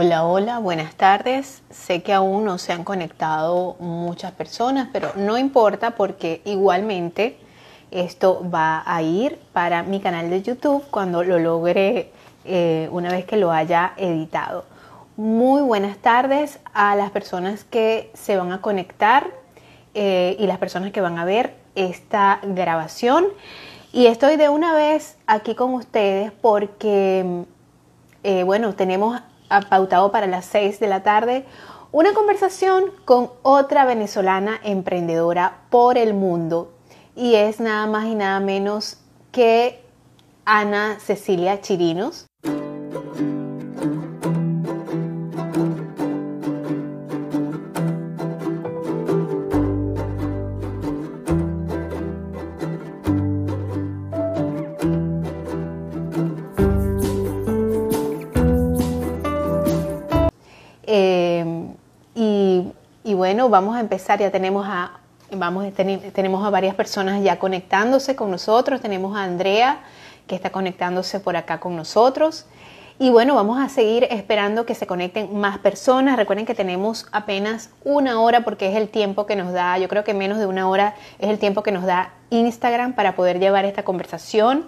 Hola, hola, buenas tardes. Sé que aún no se han conectado muchas personas, pero no importa porque igualmente esto va a ir para mi canal de YouTube cuando lo logre eh, una vez que lo haya editado. Muy buenas tardes a las personas que se van a conectar eh, y las personas que van a ver esta grabación. Y estoy de una vez aquí con ustedes porque, eh, bueno, tenemos pautado para las 6 de la tarde una conversación con otra venezolana emprendedora por el mundo y es nada más y nada menos que Ana Cecilia Chirinos. Bueno, vamos a empezar, ya tenemos a, vamos, tenemos a varias personas ya conectándose con nosotros, tenemos a Andrea que está conectándose por acá con nosotros. Y bueno, vamos a seguir esperando que se conecten más personas. Recuerden que tenemos apenas una hora porque es el tiempo que nos da, yo creo que menos de una hora es el tiempo que nos da Instagram para poder llevar esta conversación.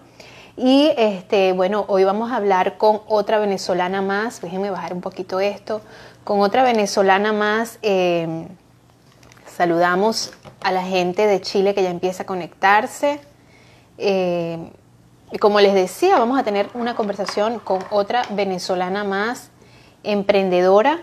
Y este, bueno, hoy vamos a hablar con otra venezolana más. Déjenme bajar un poquito esto con otra venezolana más. Eh, saludamos a la gente de Chile que ya empieza a conectarse. Eh, y como les decía, vamos a tener una conversación con otra venezolana más emprendedora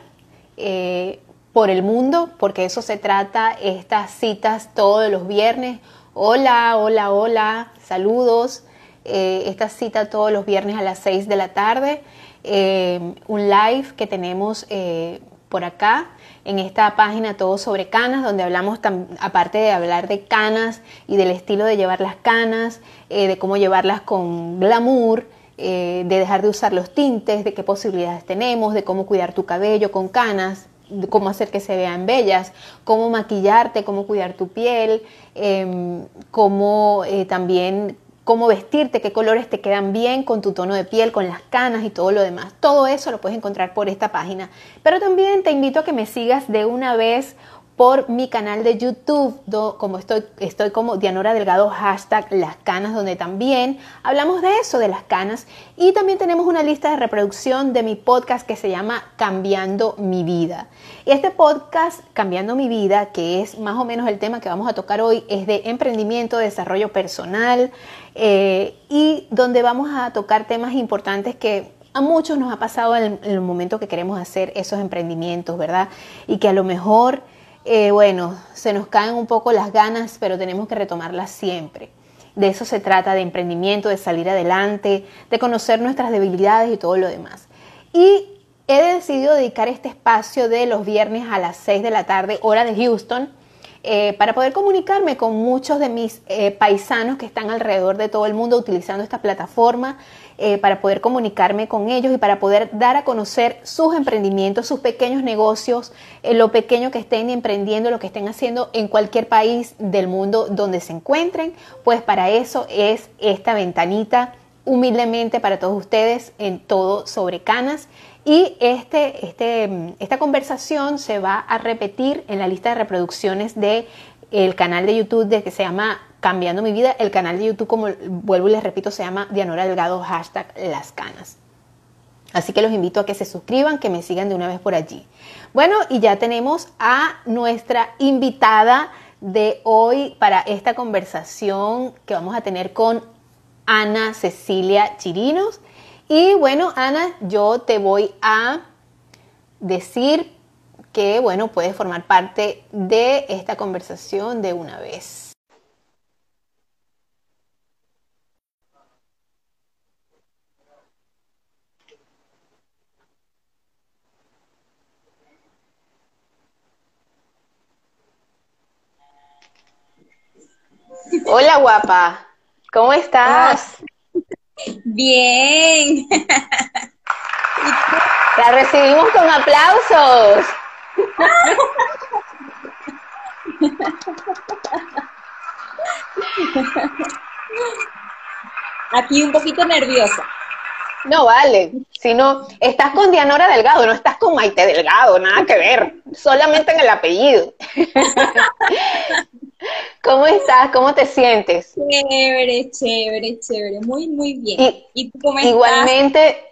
eh, por el mundo, porque eso se trata, estas citas todos los viernes. Hola, hola, hola, saludos. Esta cita todos los viernes a las 6 de la tarde. Eh, un live que tenemos eh, por acá en esta página Todo sobre Canas, donde hablamos, aparte de hablar de canas y del estilo de llevar las canas, eh, de cómo llevarlas con glamour, de dejar de usar los tintes, de qué posibilidades tenemos, de cómo cuidar tu cabello con canas, de cómo hacer que se vean bellas, cómo maquillarte, cómo cuidar tu piel, em, cómo también cómo vestirte, qué colores te quedan bien con tu tono de piel, con las canas y todo lo demás. Todo eso lo puedes encontrar por esta página. Pero también te invito a que me sigas de una vez por mi canal de YouTube, como estoy, estoy como Dianora Delgado, hashtag las canas, donde también hablamos de eso, de las canas. Y también tenemos una lista de reproducción de mi podcast que se llama Cambiando mi vida. Y este podcast, Cambiando mi vida, que es más o menos el tema que vamos a tocar hoy, es de emprendimiento, desarrollo personal eh, y donde vamos a tocar temas importantes que a muchos nos ha pasado en el momento que queremos hacer esos emprendimientos, ¿verdad? Y que a lo mejor eh, bueno, se nos caen un poco las ganas, pero tenemos que retomarlas siempre. De eso se trata, de emprendimiento, de salir adelante, de conocer nuestras debilidades y todo lo demás. Y he decidido dedicar este espacio de los viernes a las 6 de la tarde, hora de Houston, eh, para poder comunicarme con muchos de mis eh, paisanos que están alrededor de todo el mundo utilizando esta plataforma eh, para poder comunicarme con ellos y para poder dar a conocer sus emprendimientos, sus pequeños negocios, eh, lo pequeño que estén emprendiendo, lo que estén haciendo en cualquier país del mundo donde se encuentren. Pues para eso es esta ventanita humildemente para todos ustedes en todo sobre canas. Y este, este, esta conversación se va a repetir en la lista de reproducciones de el canal de YouTube de que se llama Cambiando mi vida. El canal de YouTube, como vuelvo y les repito, se llama Dianora Delgado, hashtag Las Canas. Así que los invito a que se suscriban, que me sigan de una vez por allí. Bueno, y ya tenemos a nuestra invitada de hoy para esta conversación que vamos a tener con Ana Cecilia Chirinos. Y bueno, Ana, yo te voy a decir que, bueno, puedes formar parte de esta conversación de una vez. Hola guapa, ¿cómo estás? Bien. La recibimos con aplausos. Aquí un poquito nerviosa. No vale, si no, estás con Dianora Delgado, no estás con Maite Delgado, nada que ver, solamente en el apellido. ¿Cómo estás? ¿Cómo te sientes? Chévere, chévere, chévere, muy, muy bien. ¿Y, igualmente,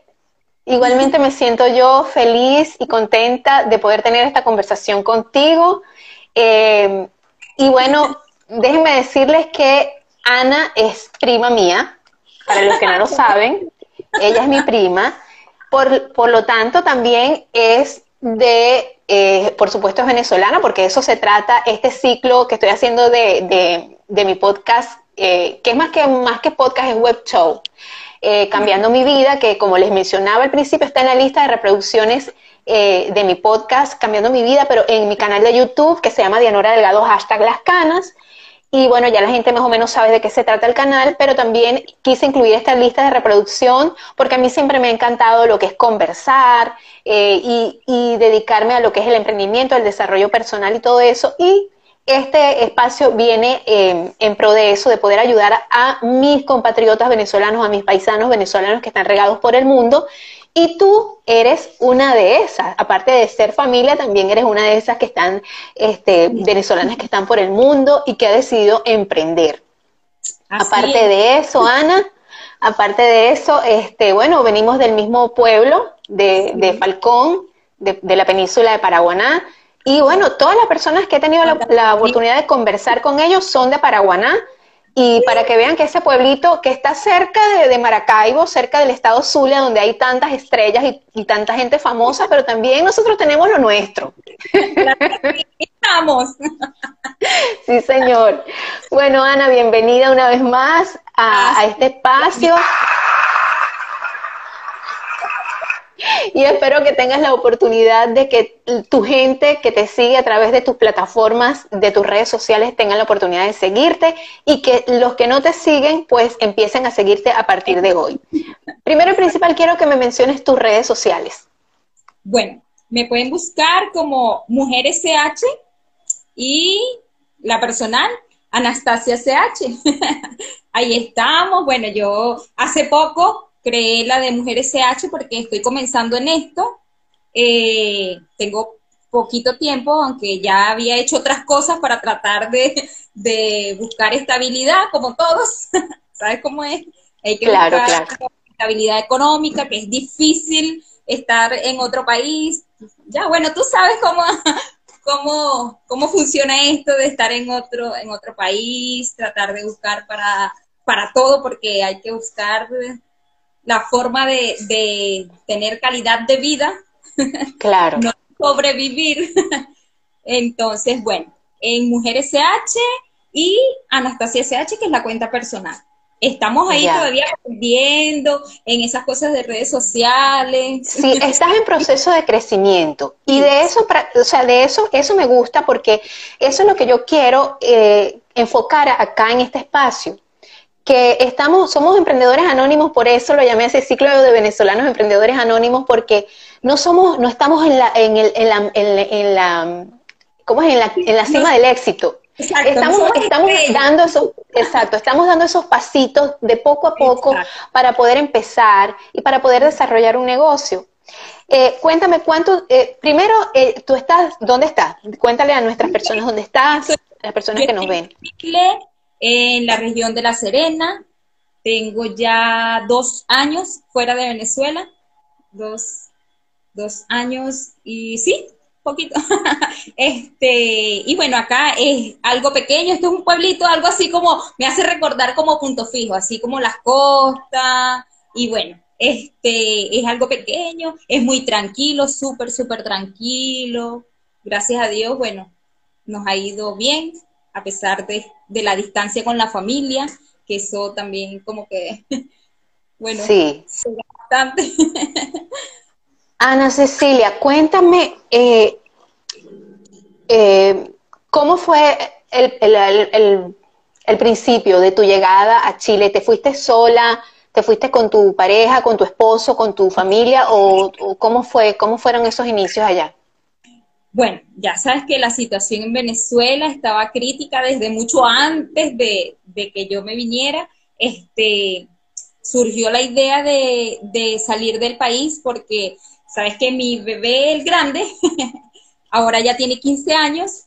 igualmente me siento yo feliz y contenta de poder tener esta conversación contigo. Eh, y bueno, déjenme decirles que Ana es prima mía, para los que no lo saben, ella es mi prima, por, por lo tanto también es de, eh, por supuesto es venezolana, porque eso se trata, este ciclo que estoy haciendo de, de, mi podcast, eh, que es más que, más que podcast, es web show, eh, Cambiando mi vida, que como les mencionaba al principio, está en la lista de reproducciones de mi podcast, Cambiando mi vida, pero en mi canal de YouTube, que se llama Dianora Delgado, hashtag Las Canas, y bueno, ya la gente más o menos sabe de qué se trata el canal, pero también quise incluir esta lista de reproducción porque a mí siempre me ha encantado lo que es conversar eh, y, dedicarme a lo que es el emprendimiento, el desarrollo personal y todo eso. Y este espacio viene eh, en pro de eso, de poder ayudar a mis compatriotas venezolanos, a mis paisanos venezolanos que están regados por el mundo. Y tú eres una de esas, aparte de ser familia, también eres una de esas que están, este, venezolanas que están por el mundo y que ha decidido emprender. aparte de eso, Ana, aparte de eso, este, bueno, venimos del mismo pueblo, de, Falcón, de, la península de Paraguaná, y bueno, todas las personas que he tenido la, la oportunidad de conversar con ellos son de Paraguaná, y para que vean que ese pueblito que está cerca de, Maracaibo, cerca del estado Zulia, donde hay tantas estrellas y, tanta gente famosa, pero también nosotros tenemos lo nuestro. Estamos. Sí, señor. Bueno, Ana, bienvenida una vez más a, a este espacio. Y espero que tengas la oportunidad de que tu gente que te sigue a través de tus plataformas, de tus redes sociales, tengan la oportunidad de seguirte y que los que no te siguen, pues empiecen a seguirte a partir de hoy. Primero y principal, quiero que me menciones tus redes sociales. Bueno, me pueden buscar como Mujeres CH y la personal, Anastasia CH. Ahí estamos. Bueno, yo hace poco creé la de Mujeres CH porque estoy comenzando en esto. Eh, tengo poquito tiempo, aunque ya había hecho otras cosas para tratar de, buscar estabilidad, como todos. ¿Sabes cómo es? Hay que buscar estabilidad económica, que es difícil estar en otro país. Ya, bueno, tú sabes cómo, cómo, cómo funciona esto de estar en otro, en otro país, tratar de buscar para, para todo, porque hay que buscar la forma de, tener calidad de vida. Claro. no sobrevivir. Entonces, bueno, en Mujeres CH y Anastasia CH, que es la cuenta personal. Estamos ahí todavía aprendiendo en esas cosas de redes sociales. Sí, estás en proceso de crecimiento. Y de eso, o sea, de eso, eso me gusta porque eso es lo que yo quiero eh, enfocar acá en este espacio que estamos, somos emprendedores anónimos, por eso lo llamé ese ciclo de venezolanos emprendedores anónimos, porque no somos, no estamos en la, en el, en la, en, la, ¿cómo es? En la, en la cima del éxito. estamos, estamos dando esos, exacto, estamos dando esos pasitos de poco a poco para poder empezar y para poder desarrollar un negocio. Eh, cuéntame cuánto, eh, primero, eh, tú estás, ¿dónde estás? Cuéntale a nuestras personas dónde estás, a las personas que nos ven en la región de La Serena. Tengo ya dos años fuera de Venezuela, dos, dos años y sí, poquito. este, y bueno, acá es algo pequeño, esto es un pueblito, algo así como, me hace recordar como punto fijo, así como las costas, y bueno, este, es algo pequeño, es muy tranquilo, súper, súper tranquilo. Gracias a Dios, bueno, nos ha ido bien a pesar de, la distancia con la familia, que eso también como que, bueno, sí. bastante. Ana Cecilia, cuéntame, eh, eh, ¿cómo fue el, principio de tu llegada a Chile? ¿Te fuiste sola? ¿Te fuiste con tu pareja, con tu esposo, con tu familia? ¿O, o cómo fue, cómo fueron esos inicios allá? Bueno, ya sabes que la situación en Venezuela estaba crítica desde mucho antes de, que yo me viniera. Este, surgió la idea de, salir del país porque, sabes que mi bebé, el grande, ahora ya tiene 15 años,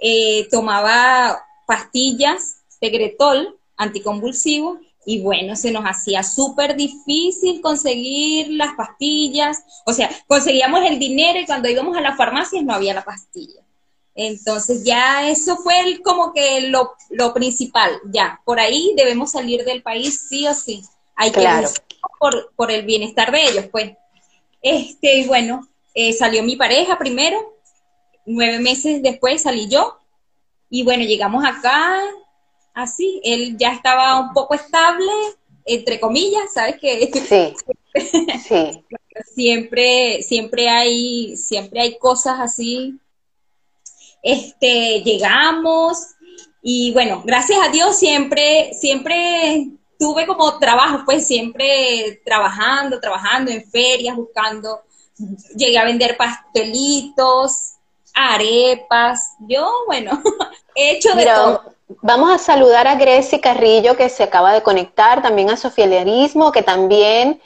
eh, tomaba pastillas, Tegretol, anticonvulsivo, y bueno, se nos hacía súper difícil conseguir las pastillas, o sea, conseguíamos el dinero y cuando íbamos a las farmacias no había la pastilla. Entonces ya eso fue como que lo, lo, principal, ya, por ahí debemos salir del país sí o sí. Hay que por, por el bienestar de ellos, pues. Este, y bueno, eh, salió mi pareja primero, nueve meses después salí yo, y bueno, llegamos acá, así, él ya estaba un poco estable, entre comillas, ¿sabes qué? Sí, sí. siempre, siempre hay, siempre hay cosas así este, llegamos y bueno, gracias a Dios siempre, siempre tuve como trabajo, pues siempre trabajando, trabajando en ferias, buscando, llegué a vender pastelitos, arepas, yo, bueno, he hecho de todo. Vamos a saludar a Grecia Carrillo que se acaba de conectar, también a Sofialerismo, que también,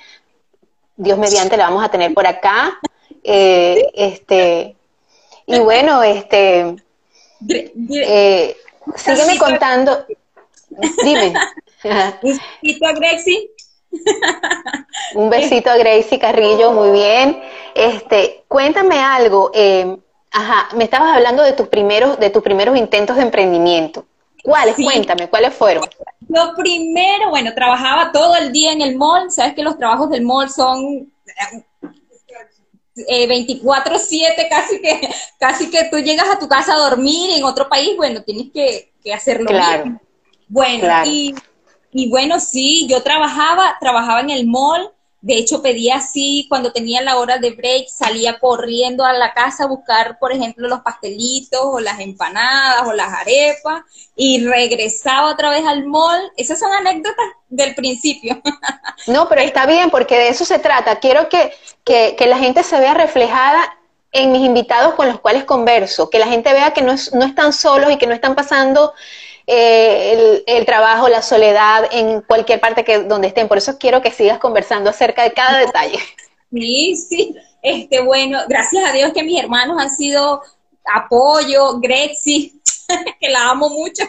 Dios mediante, la vamos a tener por acá. Eh, este, y bueno, este, eh, sígueme contando. Dime. Un besito a Gracie. Un besito a Gracie Carrillo, muy bien. Este, cuéntame algo. Eh, ajá, me estabas hablando de tus primeros, de tus primeros intentos de emprendimiento. ¿Cuáles? Cuéntame, ¿cuáles fueron? Lo primero, bueno, trabajaba todo el día en el mall. Sabes que los trabajos del mall son eh, 24/7 casi que casi que tú llegas a tu casa a dormir en otro país, bueno, tienes que, hacerlo claro. Bueno, y, y bueno, sí, yo trabajaba, trabajaba en el mall, de hecho, pedía así, cuando tenía la hora de break, salía corriendo a la casa a buscar, por ejemplo, los pastelitos o las empanadas o las arepas y regresaba otra vez al mall. Esas son anécdotas del principio. No, pero está bien porque de eso se trata. Quiero que, que, que la gente se vea reflejada en mis invitados con los cuales converso, que la gente vea que no, es, no están solos y que no están pasando eh, el, trabajo, la soledad en cualquier parte que donde estén. Por eso quiero que sigas conversando acerca de cada detalle. Sí, sí. Este, bueno, gracias a Dios que mis hermanos han sido apoyo, Grexi, que la amo mucho,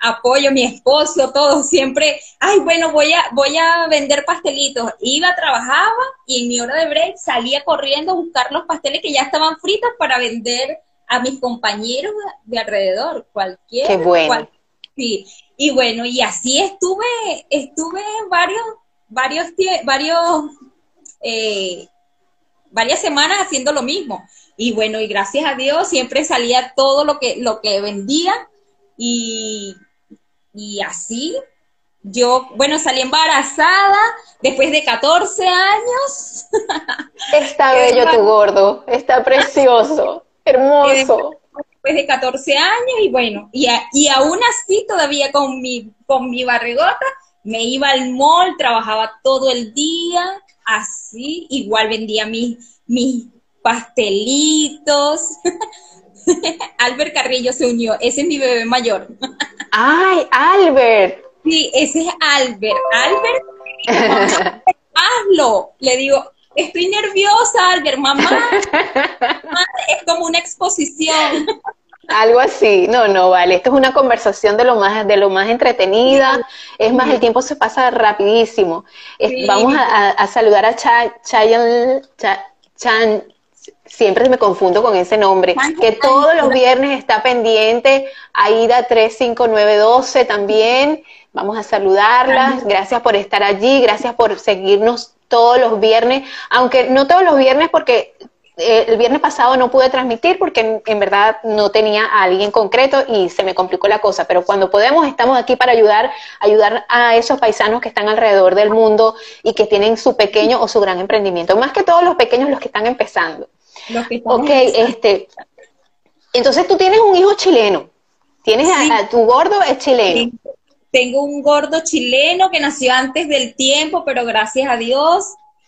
apoyo, mi esposo, todo, siempre, ay, bueno, voy a, voy a vender pastelitos. Iba, trabajaba y en mi hora de break salía corriendo a buscar los pasteles que ya estaban fritos para vender a mis compañeros de alrededor, cualquier. Qué bueno. sí, y bueno, y así estuve, estuve varios, varios, varios, eh, varias semanas haciendo lo mismo. Y bueno, y gracias a Dios siempre salía todo lo que, lo que vendía y, y así yo, bueno, salí embarazada después de 14 años. Está bello tu gordo, está precioso. Hermoso. Después de 14 años y bueno, y, y aún así todavía con mi, con mi barrigota, me iba al mall, trabajaba todo el día, así, igual vendía mis, mis pastelitos. Albert Carrillo se unió, ese es mi bebé mayor. ¡Ay, Albert! Sí, ese es Albert. Albert, hazlo. Le digo, estoy nerviosa, Albert, mamá, es como una exposición. Algo así, no, no, vale, esto es una conversación de lo más, de lo más entretenida, es más, el tiempo se pasa rapidísimo. Vamos a, saludar a Chayan, Chan, siempre me confundo con ese nombre, que todos los viernes está pendiente, Aida 35912 también, vamos a saludarlas, gracias por estar allí, gracias por seguirnos todos los viernes, aunque no todos los viernes porque eh, el viernes pasado no pude transmitir porque en, verdad no tenía a alguien concreto y se me complicó la cosa, pero cuando podemos estamos aquí para ayudar, ayudar a esos paisanos que están alrededor del mundo y que tienen su pequeño o su gran emprendimiento, más que todos los pequeños los que están empezando. ok, este, entonces tú tienes un hijo chileno, tienes a, tu gordo es chileno. Tengo un gordo chileno que nació antes del tiempo, pero gracias a Dios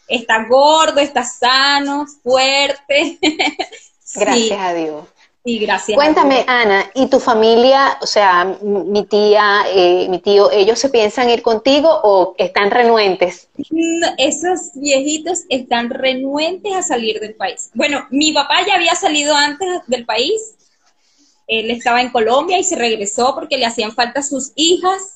está gordo, está sano, fuerte. Gracias a Dios. Sí, gracias. Cuéntame, Ana, ¿y tu familia, o sea, mi tía, eh, mi tío, ellos se piensan ir contigo o están renuentes? esos viejitos están renuentes a salir del país. Bueno, mi papá ya había salido antes del país. Él estaba en Colombia y se regresó porque le hacían falta sus hijas,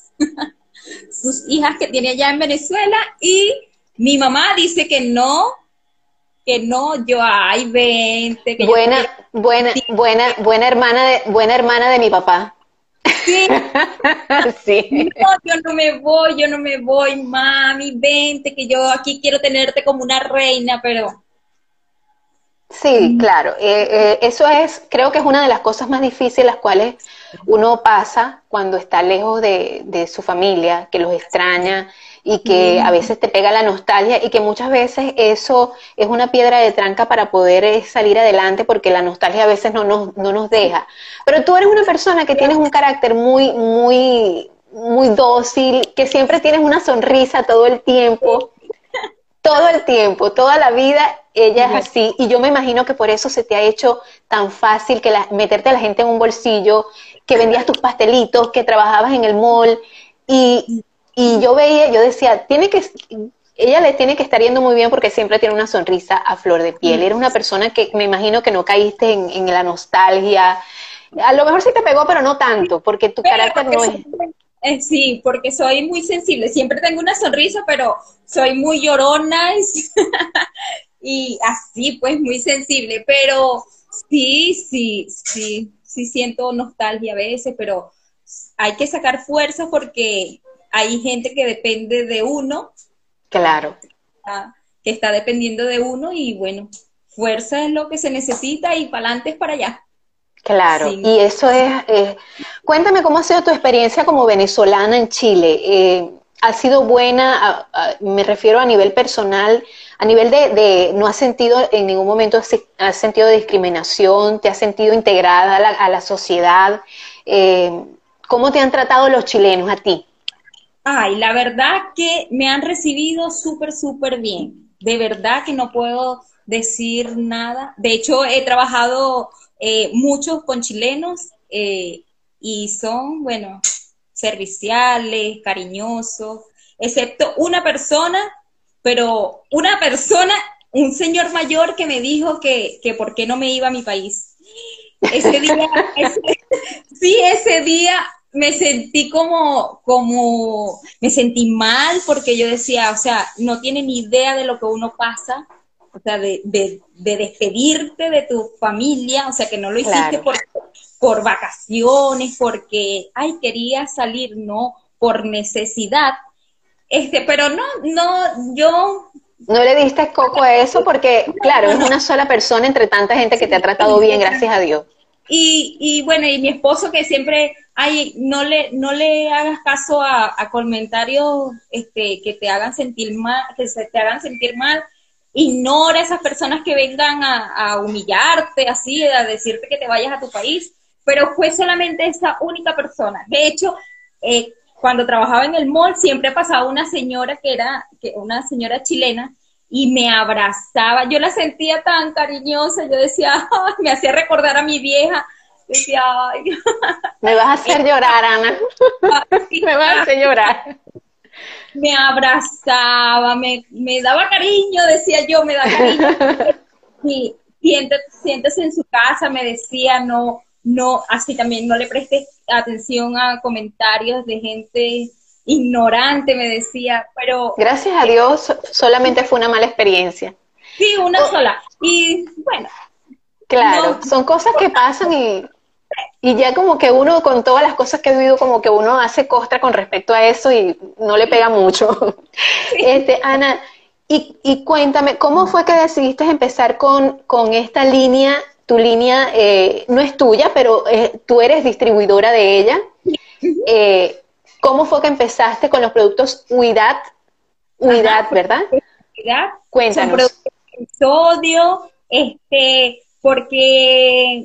sus hijas que tiene allá en Venezuela. Y mi mamá dice que no, que no, yo, ay, vente. Que buena, buena, buena, buena hermana de, buena hermana de mi papá. Sí. sí. No, yo no me voy, yo no me voy, mami, vente, que yo aquí quiero tenerte como una reina, pero... Sí, claro. Eh, eh, eso es, creo que es una de las cosas más difíciles las cuales uno pasa cuando está lejos de, de su familia, que los extraña y que a veces te pega la nostalgia y que muchas veces eso es una piedra de tranca para poder eh, salir adelante porque la nostalgia a veces no nos, no nos deja. Pero tú eres una persona que tienes un carácter muy, muy, muy dócil, que siempre tienes una sonrisa todo el tiempo, todo el tiempo, toda la vida ella es así y yo me imagino que por eso se te ha hecho tan fácil que meterte a la gente en un bolsillo, que vendías tus pastelitos, que trabajabas en el mall y y yo veía, yo decía, tiene que, ella le tiene que estar yendo muy bien porque siempre tiene una sonrisa a flor de piel. Eres una persona que me imagino que no caíste en, la nostalgia. A lo mejor sí te pegó, pero no tanto, porque tu carácter no es... Eh, sí, porque soy muy sensible. Siempre tengo una sonrisa, pero soy muy llorona y así, pues, muy sensible. Pero sí, sí, sí, sí siento nostalgia a veces, pero hay que sacar fuerza porque hay gente que depende de uno. Claro. Que está dependiendo de uno y bueno, fuerza es lo que se necesita y para adelante es para allá. Claro, y eso es, eh, cuéntame cómo ha sido tu experiencia como venezolana en Chile. Eh, ¿Ha sido buena? me refiero a nivel personal, a nivel de, no has sentido en ningún momento, has sentido discriminación, te has sentido integrada a la, sociedad. Eh, ¿Cómo te han tratado los chilenos a ti? Ay, la verdad que me han recibido súper, súper bien. De verdad que no puedo decir nada. De hecho, he trabajado eh, mucho con chilenos eh, y son, bueno, serviciales, cariñosos, excepto una persona, pero una persona, un señor mayor que me dijo que, que por qué no me iba a mi país. Ese día, sí, ese día me sentí como, como, me sentí mal porque yo decía, o sea, no tiene ni idea de lo que uno pasa, o sea, de, de, despedirte de tu familia, o sea, que no lo hiciste por, por vacaciones, porque, ay, quería salir, no, por necesidad. Este, pero no, no, yo no le diste coco a eso porque, claro, es una sola persona entre tanta gente que te ha tratado bien, gracias a Dios. Y, y bueno, y mi esposo que siempre ay, no le, no le hagas caso a, comentarios este, que te hagan sentir mal, que se te hagan sentir mal. Ignora a esas personas que vengan a, humillarte, así, a decirte que te vayas a tu país. Pero fue solamente esa única persona. De hecho, eh, cuando trabajaba en el mall, siempre pasaba una señora que era, que, una señora chilena, y me abrazaba. Yo la sentía tan cariñosa, yo decía, me hacía recordar a mi vieja, Me vas a hacer llorar, Ana. me vas a hacer llorar. Me abrazaba, me, daba cariño, decía yo, me da cariño. Y siéntese, en su casa, me decía, no, no, así también no le prestes atención a comentarios de gente ignorante, me decía, pero... Gracias a Dios, solamente fue una mala experiencia. Sí, una sola. Y bueno. Claro, son cosas que pasan y y ya como que uno, con todas las cosas que ha vivido, como que uno hace costra con respecto a eso y no le pega mucho. Este, Ana, y, cuéntame, ¿cómo fue que decidiste empezar con, con esta línea? Tu línea eh, no es tuya, pero eh, tú eres distribuidora de ella. Eh, ¿Cómo fue que empezaste con los productos Huidad? Huidad, ¿verdad? Huidad. Cuéntanos. Son productos este, porque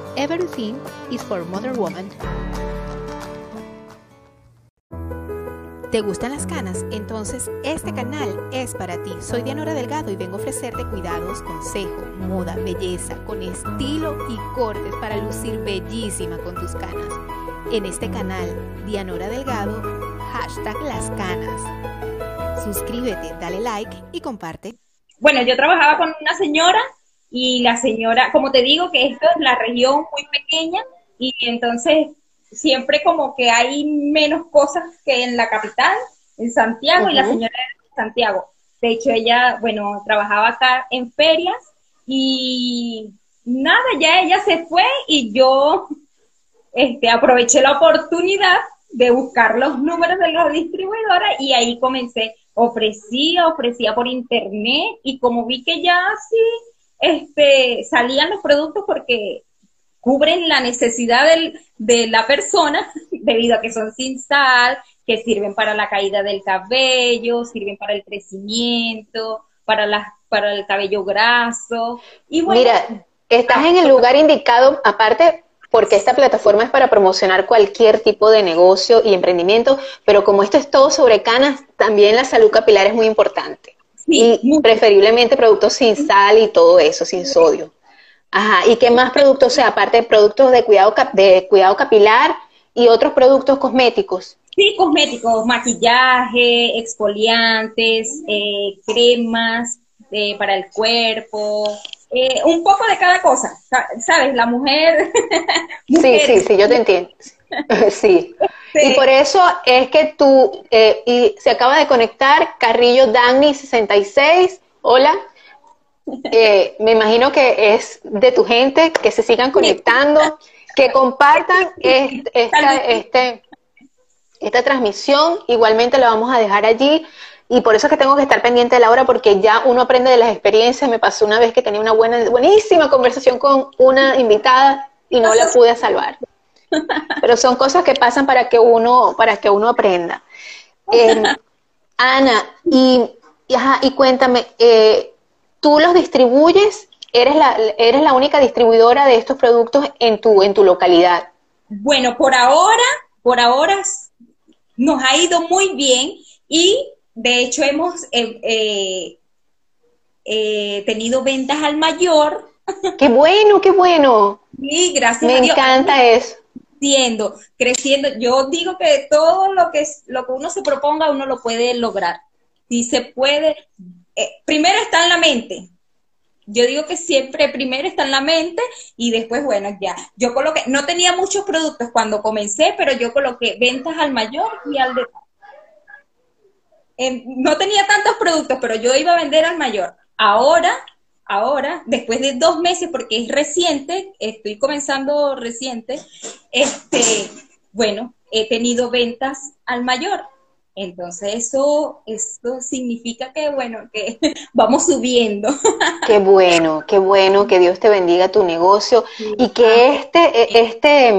Everything is for Mother Woman. ¿Te gustan las canas? Entonces este canal es para ti. Soy Dianora Delgado y vengo a ofrecerte cuidados, consejo, moda, belleza, con estilo y cortes para lucir bellísima con tus canas. En este canal, Dianora Delgado, hashtag las canas. Suscríbete, dale like y comparte. Bueno, yo trabajaba con una señora y la señora, como te digo, que esto es la región muy pequeña y entonces siempre como que hay menos cosas que en la capital, en Santiago, y la señora era de Santiago. De hecho, ella, bueno, trabajaba acá en ferias y nada, ya ella se fue y yo este, aproveché la oportunidad de buscar los números de la distribuidora y ahí comencé, ofrecía, ofrecía por internet y como vi que ya sí, este, salían los productos porque cubren la necesidad del, de la persona debido a que son sin sal, que sirven para la caída del cabello, sirven para el crecimiento, para, la, para el cabello graso. Y Mira, estás en el lugar indicado, aparte porque esta plataforma es para promocionar cualquier tipo de negocio y emprendimiento, pero como esto es todo sobre canas, también la salud capilar es muy importante. Y preferiblemente productos sin sal y todo eso, sin sodio. Ajá, ¿y qué más productos, o sea, aparte de productos de cuidado, de cuidado capilar y otros productos cosméticos? Sí, cosméticos, maquillaje, exfoliantes, eh, cremas eh, para el cuerpo, eh, un poco de cada cosa, ¿sabes? La mujer... Sí, sí, sí, yo te entiendo. sí. Y por eso es que tú, y se acaba de conectar Carrillo Dani 66, hola. Eh, me imagino que es de tu gente, que se sigan conectando, que compartan esta, este, esta transmisión. Igualmente la vamos a dejar allí. Y por eso es que tengo que estar pendiente de la hora, porque ya uno aprende de las experiencias. Me pasó una vez que tenía una buena, buenísima conversación con una invitada y no la pude salvar. Pero son cosas que pasan para que uno, para que uno aprenda. Eh, Ana, y, y cuéntame, eh, tú los distribuyes, eres la, eres la única distribuidora de estos productos en tu, en tu localidad. Bueno, por ahora, por ahora nos ha ido muy bien y de hecho hemos eh, tenido ventas al mayor. Qué bueno, qué bueno. Sí, gracias. Me encanta eso. Creciendo, creciendo. Yo digo que todo lo que, lo que uno se proponga, uno lo puede lograr. Si se puede, eh, primero está en la mente. Yo digo que siempre primero está en la mente y después, bueno, ya. Yo coloqué, no tenía muchos productos cuando comencé, pero yo coloqué ventas al mayor y al de... no tenía tantos productos, pero yo iba a vender al mayor. Ahora, ahora, después de dos meses, porque es reciente, estoy comenzando reciente, este, bueno, he tenido ventas al mayor entonces eso, eso significa que, bueno, que vamos subiendo. Qué bueno, qué bueno, que Dios te bendiga tu negocio y que este, e, este,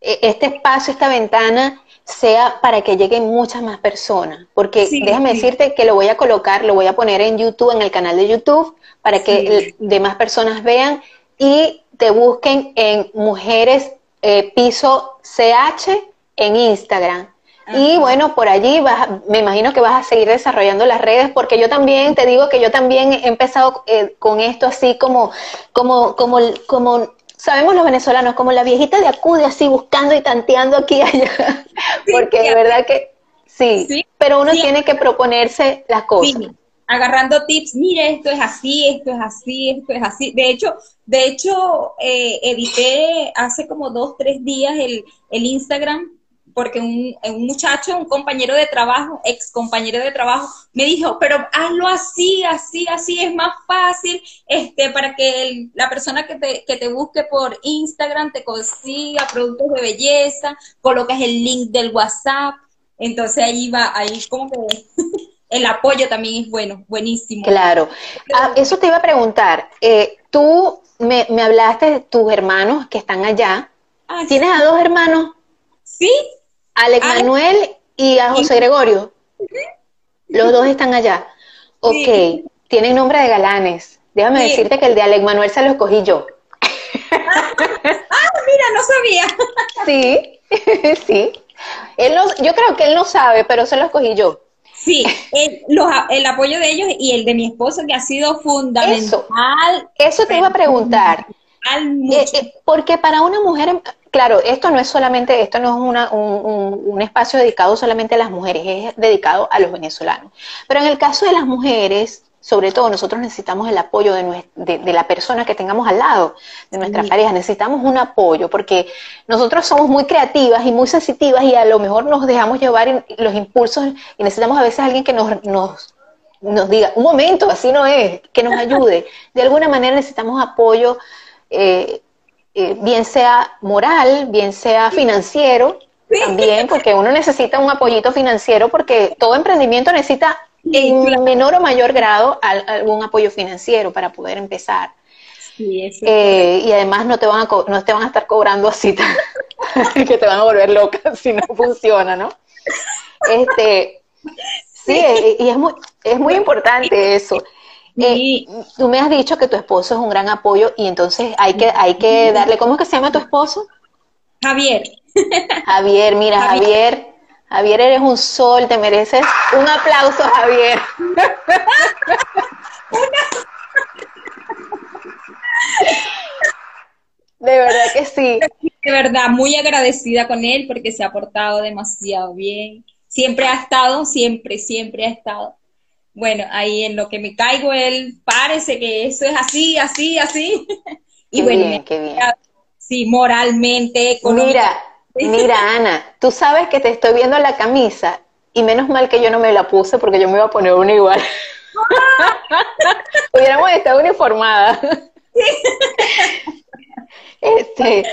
e, este espacio, esta ventana sea para que lleguen muchas más personas. Porque déjame decirte que lo voy a colocar, lo voy a poner en YouTube, en el canal de YouTube, para que demás personas vean y te busquen en Mujeres eh, Piso CH en Instagram. Y bueno, por allí vas, me imagino que vas a seguir desarrollando las redes, porque yo también, te digo que yo también he empezado eh, con esto así como, como, como, como, sabemos los venezolanos, como la viejita de acude así buscando y tanteando aquí y allá, porque de verdad que sí, pero uno tiene que proponerse las cosas. agarrando tips, mire, esto es así, esto es así, esto es así. De hecho, de hecho, eh, edité hace como dos, tres días el, el Instagram porque un, muchacho, un compañero de trabajo, ex compañero de trabajo, me dijo, pero hazlo así, así, así, es más fácil, este, para que la persona que te, que te busque por Instagram te consiga productos de belleza, colocas el link del WhatsApp, Entonces ahí va, ahí como que el apoyo también es bueno, buenísimo. Claro. Ah, eso te iba a preguntar. Eh, tú me, hablaste de tus hermanos que están allá. Ah, ¿Tienes a dos hermanos? Sí. Alex Manuel y a José Gregorio. Los dos están allá. Ok. Tienen nombre de galanes. Déjame decirte que el de Alex Manuel se lo escogí yo. ah, mira, no sabía. sí, sí. Él no, yo creo que él no sabe, pero se lo escogí yo. Sí, el, el apoyo de ellos y el de mi esposo que ha sido fundamental. Eso, te iba a preguntar. Eh, eh, porque para una mujer, claro, esto no es solamente, esto no es una, un, un, espacio dedicado solamente a las mujeres, es dedicado a los venezolanos. Pero en el caso de las mujeres, sobre todo nosotros necesitamos el apoyo de, de, la persona que tengamos al lado, de nuestra pareja, necesitamos un apoyo, porque nosotros somos muy creativas y muy sensitivas y a lo mejor nos dejamos llevar los impulsos y necesitamos a veces alguien que nos, nos, nos diga, un momento, así no es, que nos ayude. De alguna manera necesitamos apoyo, eh, eh, bien sea moral, bien sea financiero, también, porque uno necesita un apoyito financiero, porque todo emprendimiento necesita en menor o mayor grado algún apoyo financiero para poder empezar. Eh, y además no te van a no te van a estar cobrando así que te van a volver loca si no funciona, ¿no? Este, sí, eh, y es muy, es muy importante eso. Eh, tú me has dicho que tu esposo es un gran apoyo y entonces hay que, hay que darle, ¿cómo es que se llama tu esposo? Javier. Javier, mira, Javier Javier, eres un sol, te mereces un aplauso, Javier. De verdad que sí. De verdad, muy agradecida con él porque se ha portado demasiado bien. Siempre ha estado, siempre, siempre ha estado. Bueno, ahí en lo que me caigo, él parece que eso es así, así, así. Y bueno, qué bien. sí, moralmente, Mira, Mira, Ana, tú sabes que te estoy viendo la camisa y menos mal que yo no me la puse porque yo me iba a poner una igual. Hubiéramos estado uniformadas. este,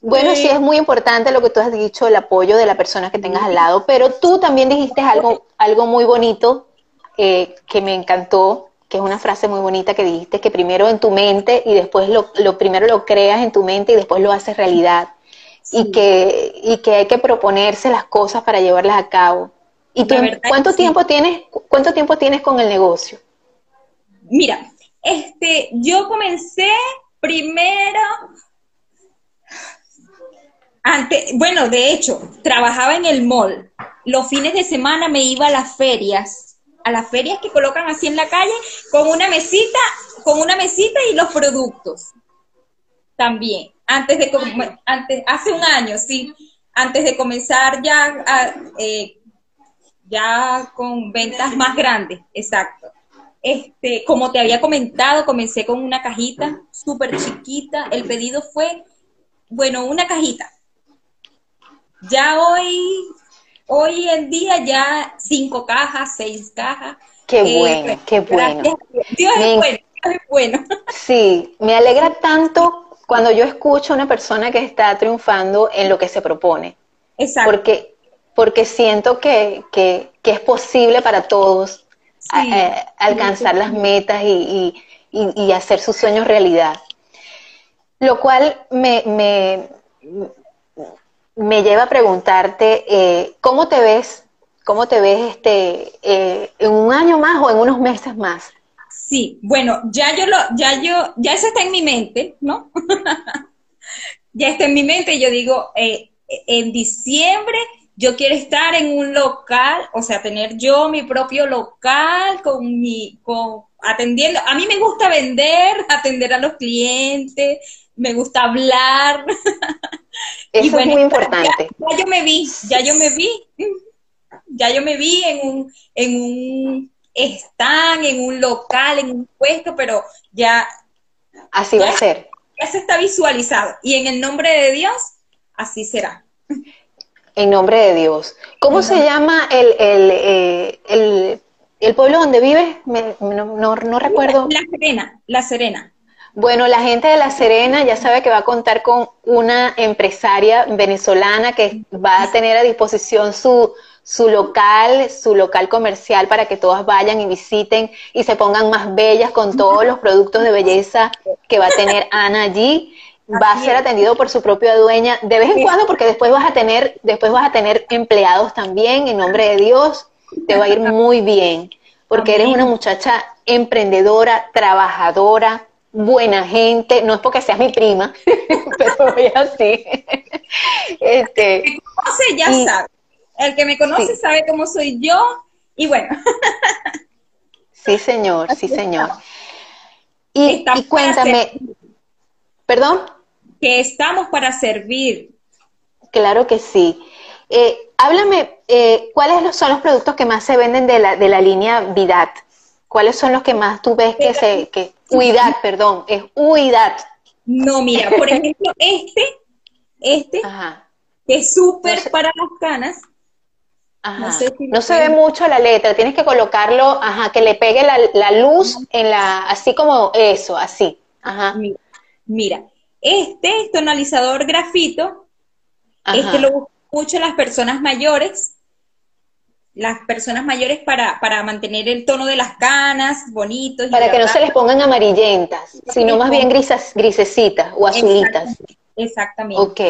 bueno, sí. es muy importante lo que tú has dicho, el apoyo de la persona que tengas al lado, pero tú también dijiste algo, algo muy bonito eh, que me encantó, que es una frase muy bonita que dijiste, que primero en tu mente y después lo, lo primero lo creas en tu mente y después lo haces realidad y, que, y que hay que proponerse las cosas para llevarlas a cabo. ¿Y tú, cuánto tiempo tienes cuánto tiempo tienes con el negocio? Mira, este, yo comencé primero antes, bueno, de hecho, trabajaba en el mall. Los fines de semana me iba a las ferias, a las ferias que colocan así en la calle con una mesita, con una mesita y los productos. También antes de antes hace un año sí antes de comenzar ya eh, ya con ventas más grandes exacto este como te había comentado comencé con una cajita súper chiquita el pedido fue bueno una cajita ya hoy hoy en día ya cinco cajas seis cajas qué eh, bueno qué bueno Dios es bueno Dios es bueno sí me alegra tanto cuando yo escucho a una persona que está triunfando en lo que se propone. Exacto. Porque, porque siento que, es posible para todos eh, alcanzar las metas y, hacer sus sueños realidad. Lo cual me, me, lleva a preguntarte, eh, ¿cómo te ves? ¿Cómo te ves este, eh, en un año más o en unos meses más? Sí, bueno, ya yo lo, ya yo, ya eso está en mi mente, ¿no? ya está en mi mente yo digo, eh, en diciembre yo quiero estar en un local, o sea, tener yo mi propio local con mi, con, atendiendo, a mí me gusta vender, atender a los clientes, me gusta hablar. Eso es muy importante. Ya, yo me vi, ya yo me vi, ya yo me vi en un, en un están en un local, en un puesto, pero ya... Así va a ser. Ya se está visualizado. Y en el nombre de Dios, así será. En nombre de Dios. ¿Cómo se llama el, eh, el, pueblo donde vives? no, recuerdo. La Serena, La Serena. Bueno, la gente de La Serena ya sabe que va a contar con una empresaria venezolana que va a tener a disposición su, su local, su local comercial para que todas vayan y visiten y se pongan más bellas con todos los productos de belleza que va a tener Ana allí. Va a ser atendido por su propia dueña de vez en cuando porque después vas a tener, después vas a tener empleados también en nombre de Dios. Te va a ir muy bien porque eres una muchacha emprendedora, trabajadora, buena gente, no es porque seas mi prima, pero voy así. Este, el que me conoce ya sabe. El que me conoce sabe cómo soy yo y bueno. sí, señor, sí, señor. Y, cuéntame, ¿perdón? Que estamos para servir. Claro que sí. Eh, háblame, eh, ¿cuáles son los productos que más se venden de la, de la línea Vidat? ¿Cuáles son los que más tú ves que se... Que, Huidad, perdón, es huidad. No, mira, por ejemplo, este, este, que es súper para las canas. No, se ve mucho la letra, tienes que colocarlo, ajá, que le pegue la, luz en la, así como eso, así. Ajá. Mira, este tonalizador grafito, este lo mucho las personas mayores las personas mayores para, para mantener el tono de las canas bonitos. Para que no se les pongan amarillentas, sino más bien grisas, grisecitas o azulitas. Exactamente. Ok.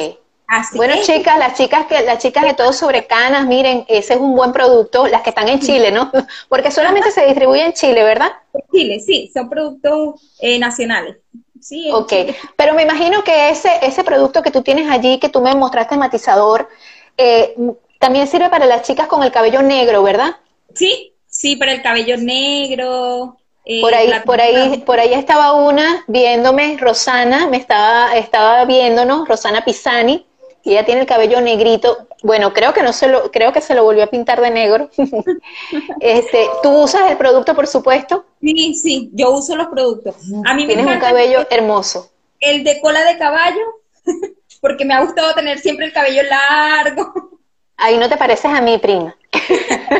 bueno, chicas, las chicas que las chicas de todo sobre canas, miren, ese es un buen producto, las que están en Chile, ¿no? Porque solamente se distribuye en Chile, ¿verdad? Chile, sí, son productos eh, nacionales. Sí, ok, pero me imagino que ese, ese producto que tú tienes allí, que tú me mostraste matizador, eh, también sirve para las chicas con el cabello negro, ¿verdad? Sí, sí, para el cabello negro. Eh, por ahí, por ahí, por ahí estaba una viéndome, Rosana, me estaba, estaba viéndonos, Rosana Pisani, y ella tiene el cabello negrito. Bueno, creo que no se lo, creo que se lo volvió a pintar de negro. este, ¿tú usas el producto, por supuesto? Sí, sí, yo uso los productos. A mí Tienes un cabello hermoso. El de cola de caballo, porque me ha gustado tener siempre el cabello largo. Ahí no te pareces a mi prima.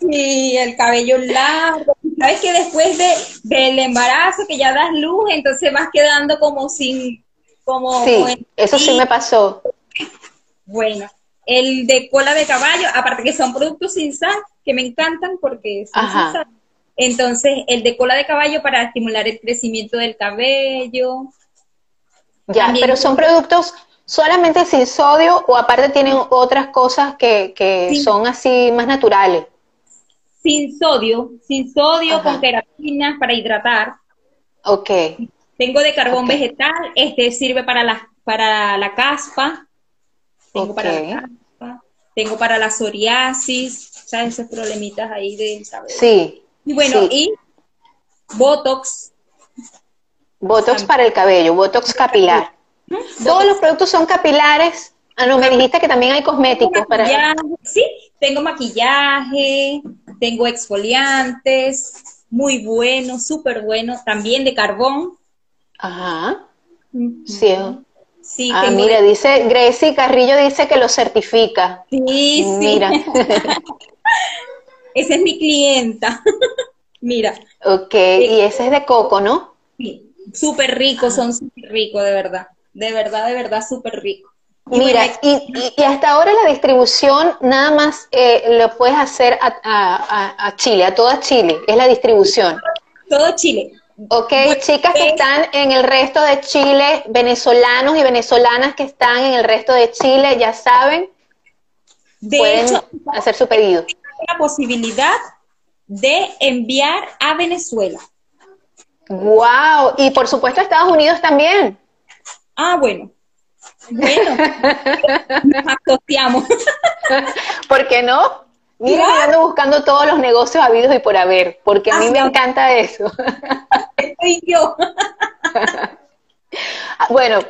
Sí, el cabello largo. Sabes que después de, del embarazo, que ya das luz, entonces vas quedando como sin, como. Sí, eso sí me pasó. Bueno, el de cola de caballo, aparte que son productos sin sal, que me encantan porque son sin sal. Entonces, el de cola de caballo para estimular el crecimiento del cabello. Ya, pero son productos solamente sin sodio o aparte tienen otras cosas que, son así más naturales? Sin sodio, sin sodio con queratina para hidratar. Ok. Tengo de carbón vegetal, este sirve para la, para la caspa. Tengo para la caspa. Tengo para la psoriasis, ¿sabes? Esos problemitas ahí de cabello. Sí. Y bueno, y Botox. Botox para el cabello, Botox capilar. Todos los productos son capilares. Ah, no, me dijiste que también hay cosméticos para. Sí, tengo maquillaje, tengo exfoliantes, muy bueno, súper bueno, también de carbón. Ajá. Sí. Sí, ah, mira, dice Gracie Carrillo dice que lo certifica. Sí, sí. Mira. Esa es mi clienta. mira. Ok, y ese es de coco, ¿no? Sí, súper rico, son súper ricos, de verdad de verdad, de verdad súper rico. Mira, y, hasta ahora la distribución nada más eh, lo puedes hacer a, Chile, a toda Chile, es la distribución. Todo Chile. Ok, chicas que están en el resto de Chile, venezolanos y venezolanas que están en el resto de Chile, ya saben, de pueden hecho, hacer su pedido. La posibilidad de enviar a Venezuela. Wow, y por supuesto Estados Unidos también. Ah, bueno. Bueno, nos asociamos. ¿Por qué no? Mira, ando buscando todos los negocios habidos y por haber, porque a mí me encanta eso. Soy yo. bueno,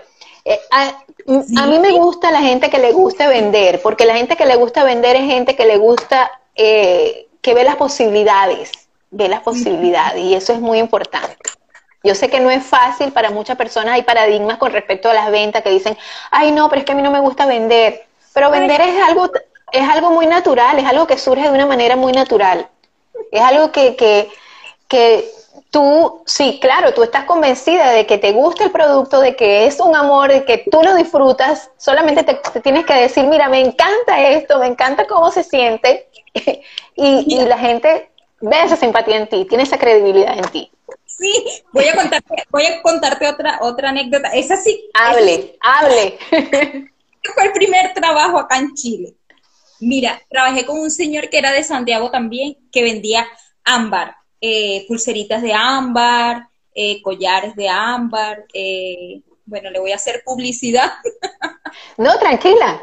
eh, a, mí me gusta la gente que le gusta vender, porque la gente que le gusta vender es gente que le gusta, eh, que ve las posibilidades, ve las posibilidades, y eso es muy importante. Yo sé que no es fácil para muchas personas, hay paradigmas con respecto a las ventas que dicen, ay no, pero es que a mí no me gusta vender. Pero vender es algo, es algo muy natural, es algo que surge de una manera muy natural. Es algo que, que, tú, sí, claro, tú estás convencida de que te gusta el producto, de que es un amor, de que tú lo disfrutas, solamente te, tienes que decir, mira, me encanta esto, me encanta cómo se siente, y, la gente ve esa simpatía en ti, tiene esa credibilidad en ti. Sí, voy a contarte, voy a contarte otra, otra anécdota. Es así. Hable, hable. Fue el primer trabajo acá en Chile. Mira, trabajé con un señor que era de Santiago también, que vendía ámbar, eh, pulseritas de ámbar, eh, collares de ámbar. Eh, bueno, le voy a hacer publicidad. No, tranquila.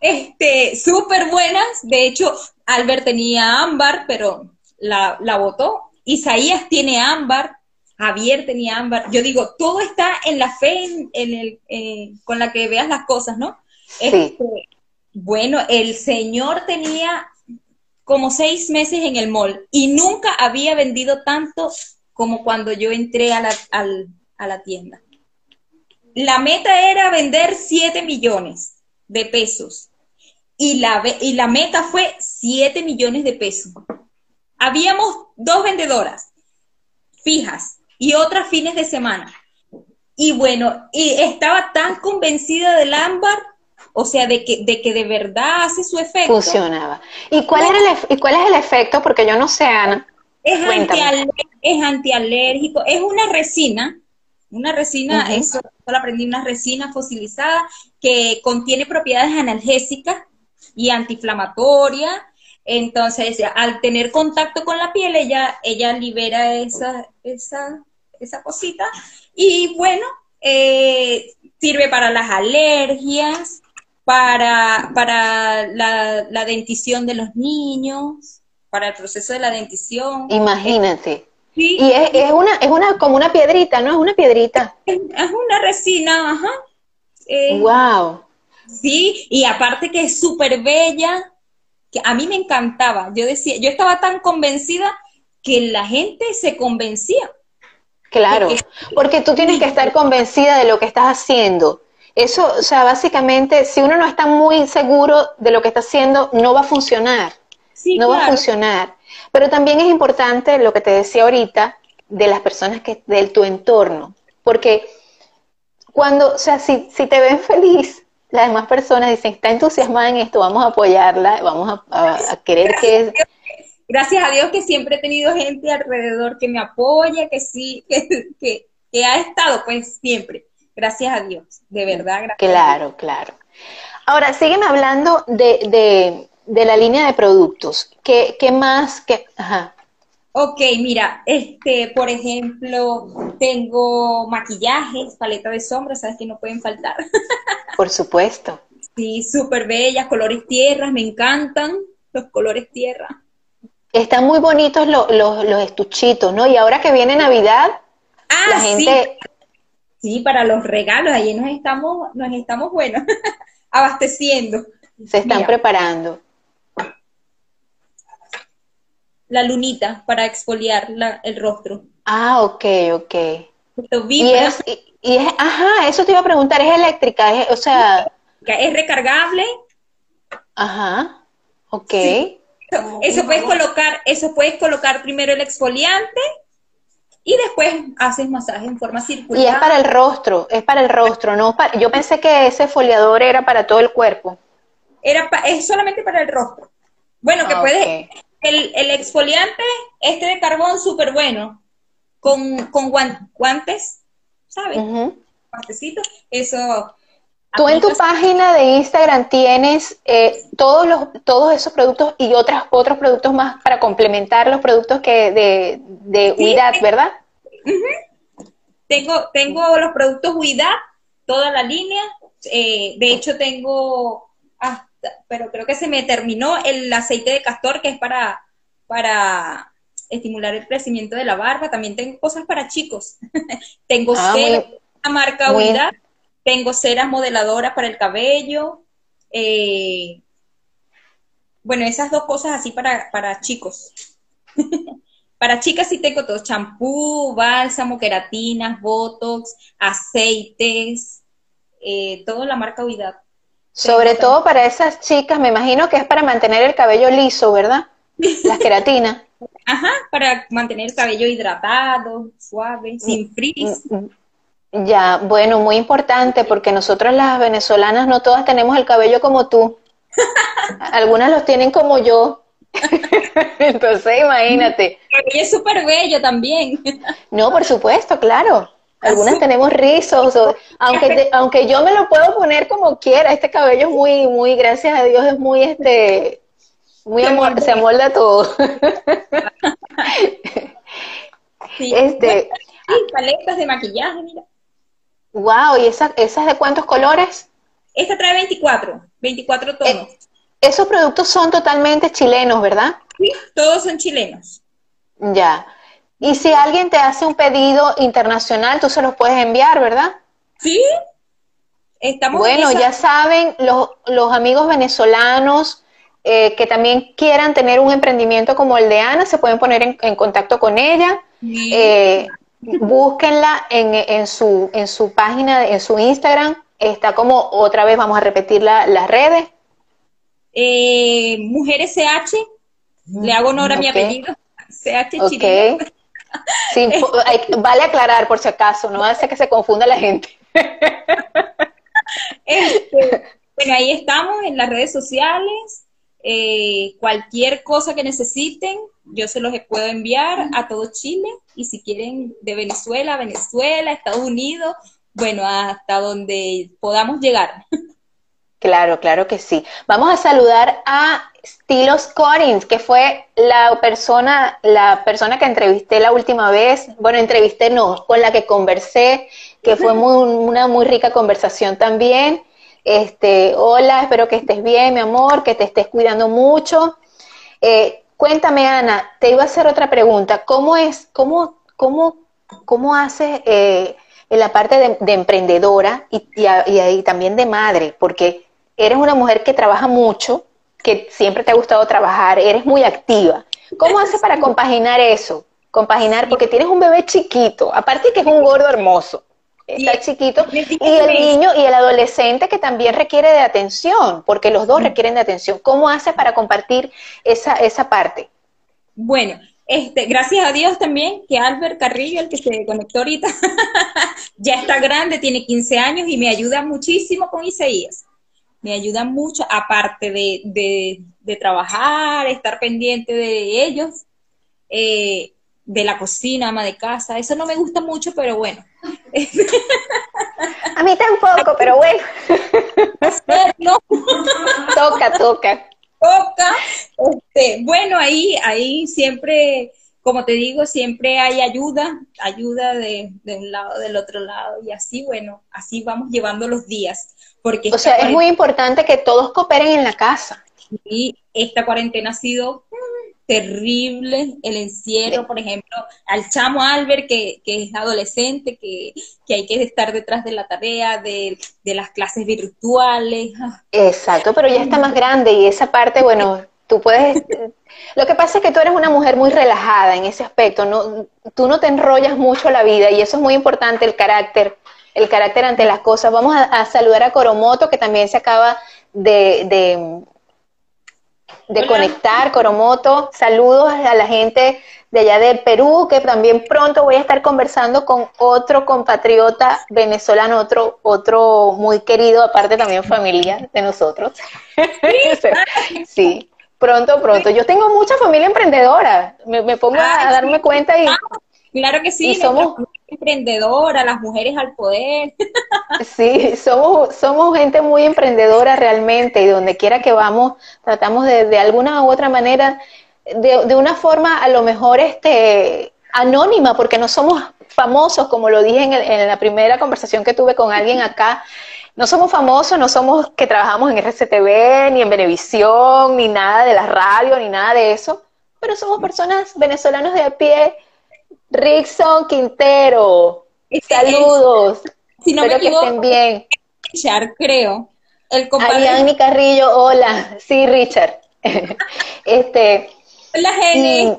Este, súper buenas. De hecho, Albert tenía ámbar, pero la, la botó. Isaías tiene ámbar. Javier tenía ámbar. Yo digo, todo está en la fe en, el, con la que veas las cosas, ¿no? Este, bueno, el señor tenía como seis meses en el mall y nunca había vendido tanto como cuando yo entré a la, a la tienda. La meta era vender 7 millones de pesos y la, y la meta fue 7 millones de pesos. Habíamos dos vendedoras fijas y otras fines de semana. Y bueno, y estaba tan convencida del ámbar o sea, de que, de que de verdad hace su efecto. Funcionaba. ¿Y cuál, era el, ¿y cuál es el efecto? Porque yo no sé, Ana. Es, es antialérgico, es una resina, una resina, eso lo aprendí, una resina fosilizada que contiene propiedades analgésicas y antiinflamatorias. Entonces, al tener contacto con la piel, ella, ella libera esa, esa, esa cosita. Y bueno, eh, sirve para las alergias, para, para la, dentición de los niños, para el proceso de la dentición. Imagínate. Sí. Y es, una, es una, como una piedrita, ¿no? Es una piedrita. Es, una resina, ajá. wow. Eh, sí, y aparte que es súper bella, que a mí me encantaba. Yo decía, yo estaba tan convencida que la gente se convencía. Claro, porque tú tienes que estar convencida de lo que estás haciendo. Eso, o sea, básicamente, si uno no está muy seguro de lo que está haciendo, no va a funcionar. no va a funcionar. Pero también es importante lo que te decía ahorita de las personas que, de tu entorno. Porque cuando, o sea, si, si te ven feliz, las demás personas dicen, está entusiasmada en esto, vamos a apoyarla, vamos a, querer que... Gracias a Dios que siempre he tenido gente alrededor que me apoya, que sí, que, que ha estado pues siempre. Gracias a Dios, de verdad. Gracias claro, claro. Ahora, sígueme hablando de, de, la línea de productos. ¿Qué, qué más? Qué, ajá. Ok, mira, este, por ejemplo, tengo maquillajes, paleta de sombra, sabes que no pueden faltar. Por supuesto. Sí, súper bellas, colores tierras, me encantan los colores tierra. Están muy bonitos los, los, los estuchitos, ¿no? Y ahora que viene Navidad, ah, la gente Sí, para los regalos, ahí nos estamos, nos estamos, bueno, abasteciendo. Se están preparando. La lunita para exfoliar el rostro. Ah, ok, ok. Y es, y, es, ajá, eso te iba a preguntar, ¿es eléctrica? o sea... Es recargable. Ajá, ok. Eso puedes colocar, eso puedes colocar primero el exfoliante y después haces masaje en forma circular. Y es para el rostro, es para el rostro, no yo pensé que ese foliador era para todo el cuerpo. Era es solamente para el rostro. Bueno, que ah, puedes, el, exfoliante, este de carbón, súper bueno, con, con guantes, ¿sabes? eso. Tú en tu página de Instagram tienes eh, todos los todos esos productos y otras otros productos más para complementar los productos que de, de ¿verdad? Tengo, tengo los productos Huidad, toda la línea. Eh, de hecho, tengo, pero creo que se me terminó el aceite de castor, que es para, para estimular el crecimiento de la barba. También tengo cosas para chicos. tengo ah, la marca Huidad. Tengo ceras modeladoras para el cabello. Eh, bueno, esas dos cosas así para, para chicos. Para chicas sí tengo todo, champú, bálsamo, queratinas, botox, aceites, eh, todo la marca Huidad. Sobre todo para esas chicas, me imagino que es para mantener el cabello liso, ¿verdad? Las queratinas. Ajá, para mantener el cabello hidratado, suave, sin frizz. Mm, mm, ya, bueno, muy importante porque nosotros las venezolanas no todas tenemos el cabello como tú. Algunas los tienen como yo. Entonces, imagínate. Y es súper bello también. no, por supuesto, claro. Algunas tenemos rizos, aunque aunque yo me lo puedo poner como quiera, este cabello es muy, muy, gracias a Dios, es muy, este, muy amor, se amolda todo. Este, paletas de maquillaje, mira. Wow, ¿y esas, esas de cuántos colores? Esta trae 24, 24 tonos. Eh, esos productos son totalmente chilenos, ¿verdad? Sí, todos son chilenos. Ya. Y si alguien te hace un pedido internacional, tú se los puedes enviar, ¿verdad? Sí. Estamos bueno, ya saben, los, los amigos venezolanos eh, que también quieran tener un emprendimiento como el de Ana, se pueden poner en, contacto con ella. Eh, búsquenla en, en, su, en su página, en su Instagram. Está como, otra vez vamos a repetir las redes. Eh, Mujeres CH, le hago honor a mi apellido. CH okay. vale aclarar por si acaso, no hace que se confunda la gente. Este, bueno, ahí estamos en las redes sociales. Eh, cualquier cosa que necesiten, yo se los puedo enviar a todo Chile y si quieren de Venezuela, Venezuela, Estados Unidos, bueno, hasta donde podamos llegar. Claro, claro que sí. Vamos a saludar a Stilos Corins, que fue la persona, la persona que entrevisté la última vez. Bueno, entrevisté no, con la que conversé, que fue una muy rica conversación también. Este, hola, espero que estés bien, mi amor, que te estés cuidando mucho. Eh, cuéntame, Ana, te iba a hacer otra pregunta. ¿Cómo es, cómo, cómo, cómo haces eh, en la parte de, emprendedora y, y, también de madre? Porque eres una mujer que trabaja mucho, que siempre te ha gustado trabajar, eres muy activa. ¿Cómo haces para compaginar eso? Compaginar, porque tienes un bebé chiquito, aparte que es un gordo hermoso está chiquito, y el niño y el adolescente que también requiere de atención, porque los dos requieren de atención. ¿Cómo haces para compartir esa, esa parte? Bueno, este, gracias a Dios también que Albert Carrillo, el que se conectó ahorita, ya está grande, tiene 15 años y me ayuda muchísimo con Isaías. Me ayuda mucho, aparte de, de, de trabajar, estar pendiente de ellos. Eh, de la cocina, ama de casa. Eso no me gusta mucho, pero bueno. A mí tampoco, pero bueno. toca, toca. Toca. Este, bueno, ahí, ahí siempre, como te digo, siempre hay ayuda, ayuda de, de un lado, del otro lado, y así, bueno, así vamos llevando los días. Porque o sea, es muy importante que todos cooperen en la casa. Y esta cuarentena ha sido terrible el encierro, por ejemplo, al chamo Albert, que, es adolescente, que, hay que estar detrás de la tarea, de, las clases virtuales. Exacto, pero ya está más grande y esa parte, bueno, tú puedes... Lo que pasa es que tú eres una mujer muy relajada en ese aspecto, no, tú no te enrollas mucho la vida y eso es muy importante, el carácter, el carácter ante las cosas. Vamos a, saludar a Coromoto, que también se acaba de de conectar, Coromoto. Saludos a la gente de allá del Perú, que también pronto voy a estar conversando con otro compatriota venezolano, otro, otro muy querido, aparte también familia de nosotros. sí, pronto, pronto. Yo tengo mucha familia emprendedora, me, pongo a, darme cuenta y... Claro que sí, somos emprendedora, las mujeres al poder. Sí, somos, somos gente muy emprendedora realmente y donde quiera que vamos tratamos de, de alguna u otra manera, de, de, una forma a lo mejor este, anónima, porque no somos famosos, como lo dije en, en la primera conversación que tuve con alguien acá, no somos famosos, no somos que trabajamos en RCTV, ni en Venevisión, ni nada de la radio, ni nada de eso, pero somos personas venezolanos de a pie Rickson Quintero, saludos. si no Espero me equivoco, que estén bien. Richard, creo. El compadre. Carrillo, hola. Sí, Richard. este. Hola, Jenny.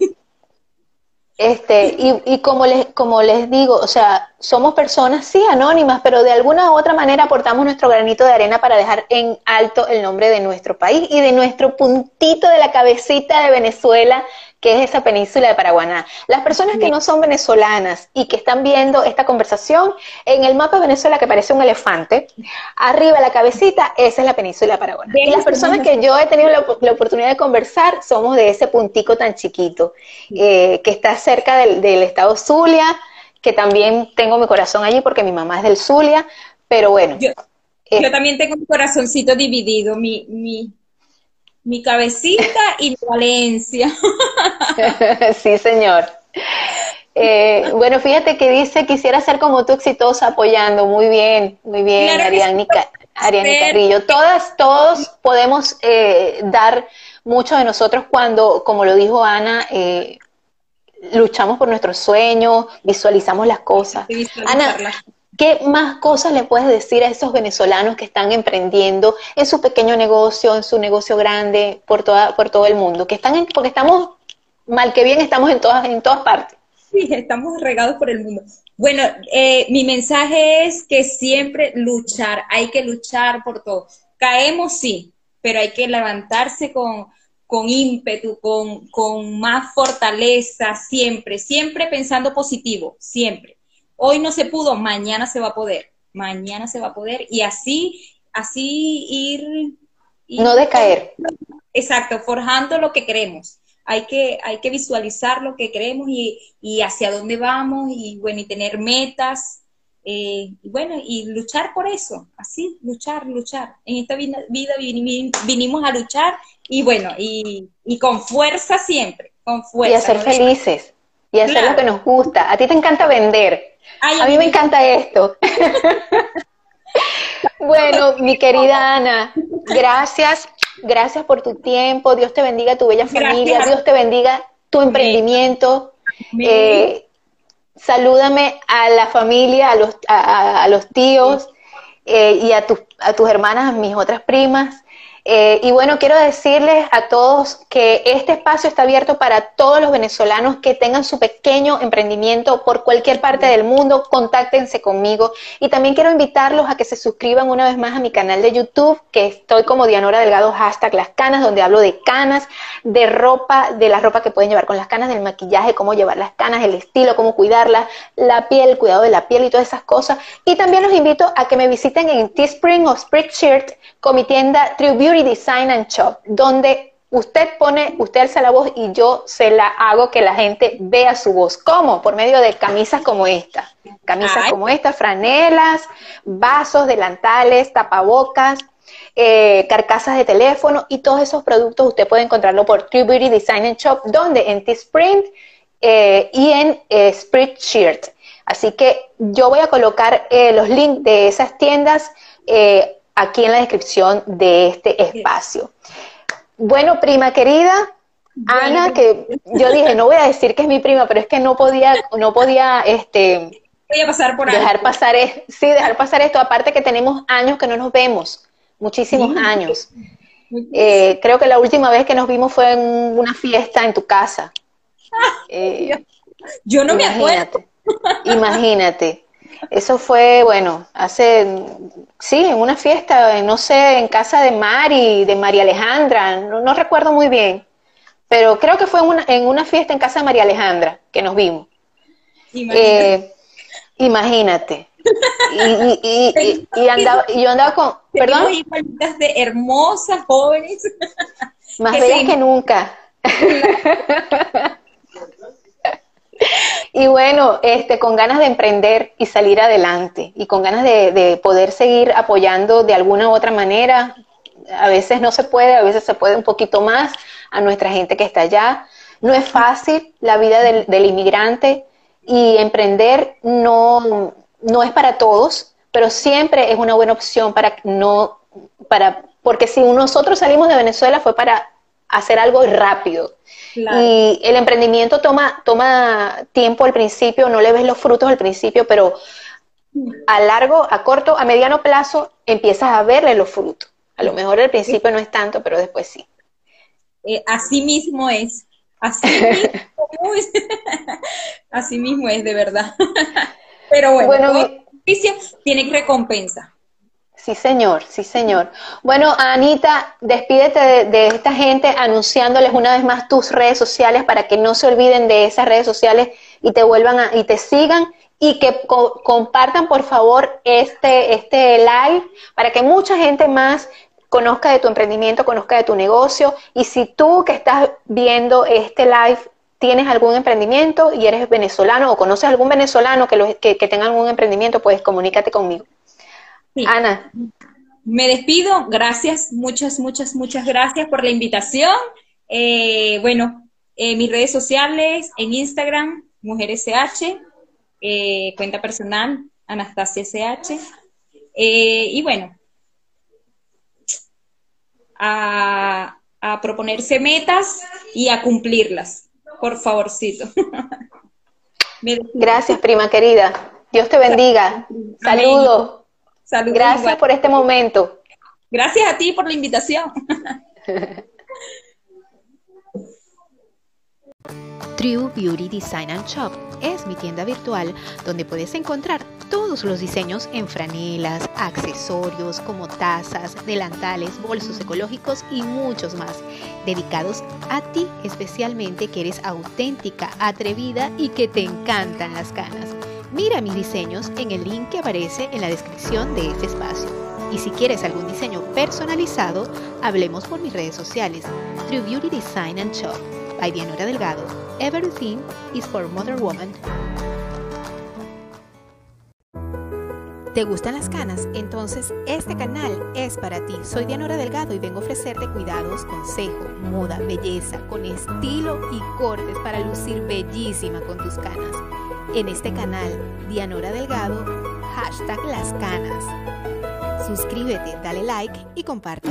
Este, y, y, como les, como les digo, o sea, somos personas, sí, anónimas, pero de alguna u otra manera aportamos nuestro granito de arena para dejar en alto el nombre de nuestro país y de nuestro puntito de la cabecita de Venezuela, que es esa península de Paraguaná. Las personas que no son venezolanas y que están viendo esta conversación, en el mapa de Venezuela que parece un elefante, arriba la cabecita, esa es la península de Paraguaná. Y las personas que yo he tenido la, oportunidad de conversar somos de ese puntico tan chiquito, eh, que está cerca del, estado Zulia, que también tengo mi corazón allí porque mi mamá es del Zulia, pero bueno. Yo, eh, también tengo mi corazoncito dividido, mi, mi, mi cabecita y Valencia. sí, señor. Eh, bueno, fíjate que dice, quisiera ser como tú exitosa apoyando. Muy bien, muy bien, Ariane, Carrillo. Todas, todos podemos eh, dar mucho de nosotros cuando, como lo dijo Ana, eh, luchamos por nuestros sueños, visualizamos las cosas. Ana, ¿Qué más cosas le puedes decir a esos venezolanos que están emprendiendo en su pequeño negocio, en su negocio grande, por, toda, por todo el mundo? Que están porque estamos, mal que bien, estamos en todas, en todas partes. Sí, estamos regados por el mundo. Bueno, eh, mi mensaje es que siempre luchar, hay que luchar por todo. Caemos, sí, pero hay que levantarse con, con ímpetu, con, con más fortaleza, siempre, siempre pensando positivo, siempre hoy no se pudo, mañana se va a poder, mañana se va a poder y así, así ir... no decaer. Exacto, forjando lo que queremos. Hay que, hay que visualizar lo que queremos y, hacia dónde vamos y bueno, y tener metas. Eh, y bueno, y luchar por eso, así, luchar, luchar. En esta vida, vinimos a luchar y bueno, y, con fuerza siempre, con fuerza. Y a ser felices, y hacer lo que nos gusta. A ti te encanta vender, a mí me encanta esto. bueno, mi querida Ana, gracias, gracias por tu tiempo. Dios te bendiga tu bella familia. Dios te bendiga tu emprendimiento. Eh, salúdame a la familia, a los, a, los tíos eh, y a, a tus hermanas, a mis otras primas. Eh, y bueno, quiero decirles a todos que este espacio está abierto para todos los venezolanos que tengan su pequeño emprendimiento por cualquier parte del mundo. Contáctense conmigo. Y también quiero invitarlos a que se suscriban una vez más a mi canal de YouTube, que estoy como Dianora Delgado, hashtag las canas, donde hablo de canas, de ropa, de la ropa que pueden llevar con las canas, del maquillaje, cómo llevar las canas, el estilo, cómo cuidarlas, la piel, el cuidado de la piel y todas esas cosas. Y también los invito a que me visiten en Teespring o Spreadshirt con mi tienda True Beauty Design and Shop, donde usted pone, usted alza la voz y yo se la hago que la gente vea su voz. ¿Cómo? Por medio de camisas como esta. Camisas como esta, franelas, vasos, delantales, tapabocas, eh, carcasas de teléfono y todos esos productos usted puede encontrarlo por True Beauty Design and Shop, donde en Teespring eh, y en eh, Spreadshirt. Así que yo voy a colocar eh, los links de esas tiendas aquí en la descripción de este espacio. Bueno, prima querida, Ana, que yo dije, no voy a decir que es mi prima, pero es que no podía, no podía, este, pasar por dejar pasar, sí, dejar pasar esto. Aparte que tenemos años que no nos vemos, muchísimos años. Eh, creo que la última vez que nos vimos fue en una fiesta en tu casa. Eh, yo no me acuerdo. Imagínate. Eso fue, bueno, hace, sí, en una fiesta, no sé, en casa de Mari, de María Alejandra, no, recuerdo muy bien, pero creo que fue en una, en una, fiesta en casa de María Alejandra que nos vimos. Imagínate. imagínate. Y, y, andaba, y yo andaba con, perdón. de hermosas, jóvenes. Más bellas que nunca. Y bueno, este, con ganas de emprender y salir adelante y con ganas de, poder seguir apoyando de alguna u otra manera. A veces no se puede, a veces se puede un poquito más a nuestra gente que está allá. No es fácil la vida del, inmigrante y emprender no, no es para todos, pero siempre es una buena opción para no, para, porque si nosotros salimos de Venezuela fue para hacer algo rápido. Y el emprendimiento toma, toma tiempo al principio, no le ves los frutos al principio, pero a largo, a corto, a mediano plazo empiezas a verle los frutos. A lo mejor al principio no es tanto, pero después sí. Eh, así mismo es. Así mismo es. así mismo es, de verdad. pero bueno, bueno tiene recompensa. Sí, señor, sí, señor. Bueno, Anita, despídete de, esta gente anunciándoles una vez más tus redes sociales para que no se olviden de esas redes sociales y te vuelvan a, y te sigan y que compartan por favor este, este live para que mucha gente más conozca de tu emprendimiento, conozca de tu negocio y si tú que estás viendo este live tienes algún emprendimiento y eres venezolano o conoces algún venezolano que, que, que tenga algún emprendimiento, pues comunícate conmigo. Ana. Me despido. Gracias, muchas, muchas, muchas gracias por la invitación. Eh, bueno, en mis redes sociales, en Instagram, Mujeres CH, eh, cuenta personal, Anastasia CH. Eh, y bueno, a, a, proponerse metas y a cumplirlas, por favorcito. Gracias, prima querida. Dios te bendiga. Saludos. Gracias por este momento. Gracias a ti por la invitación. True Beauty Design and Shop es mi tienda virtual donde puedes encontrar todos los diseños en franelas, accesorios como tazas, delantales, bolsos ecológicos y muchos más, dedicados a ti especialmente que eres auténtica, atrevida y que te encantan las canas. Mira mis diseños en el link que aparece en la descripción de este espacio. Y si quieres algún diseño personalizado, hablemos por mis redes sociales. True Beauty Design and Shop. By Dianora Delgado. Everything is for Mother Woman. ¿Te gustan las canas? Entonces este canal es para ti. Soy Dianora Delgado y vengo a ofrecerte cuidados, consejo, moda, belleza, con estilo y cortes para lucir bellísima con tus canas en este canal Dianora Delgado, hashtag Las Canas. Suscríbete, dale like y comparte.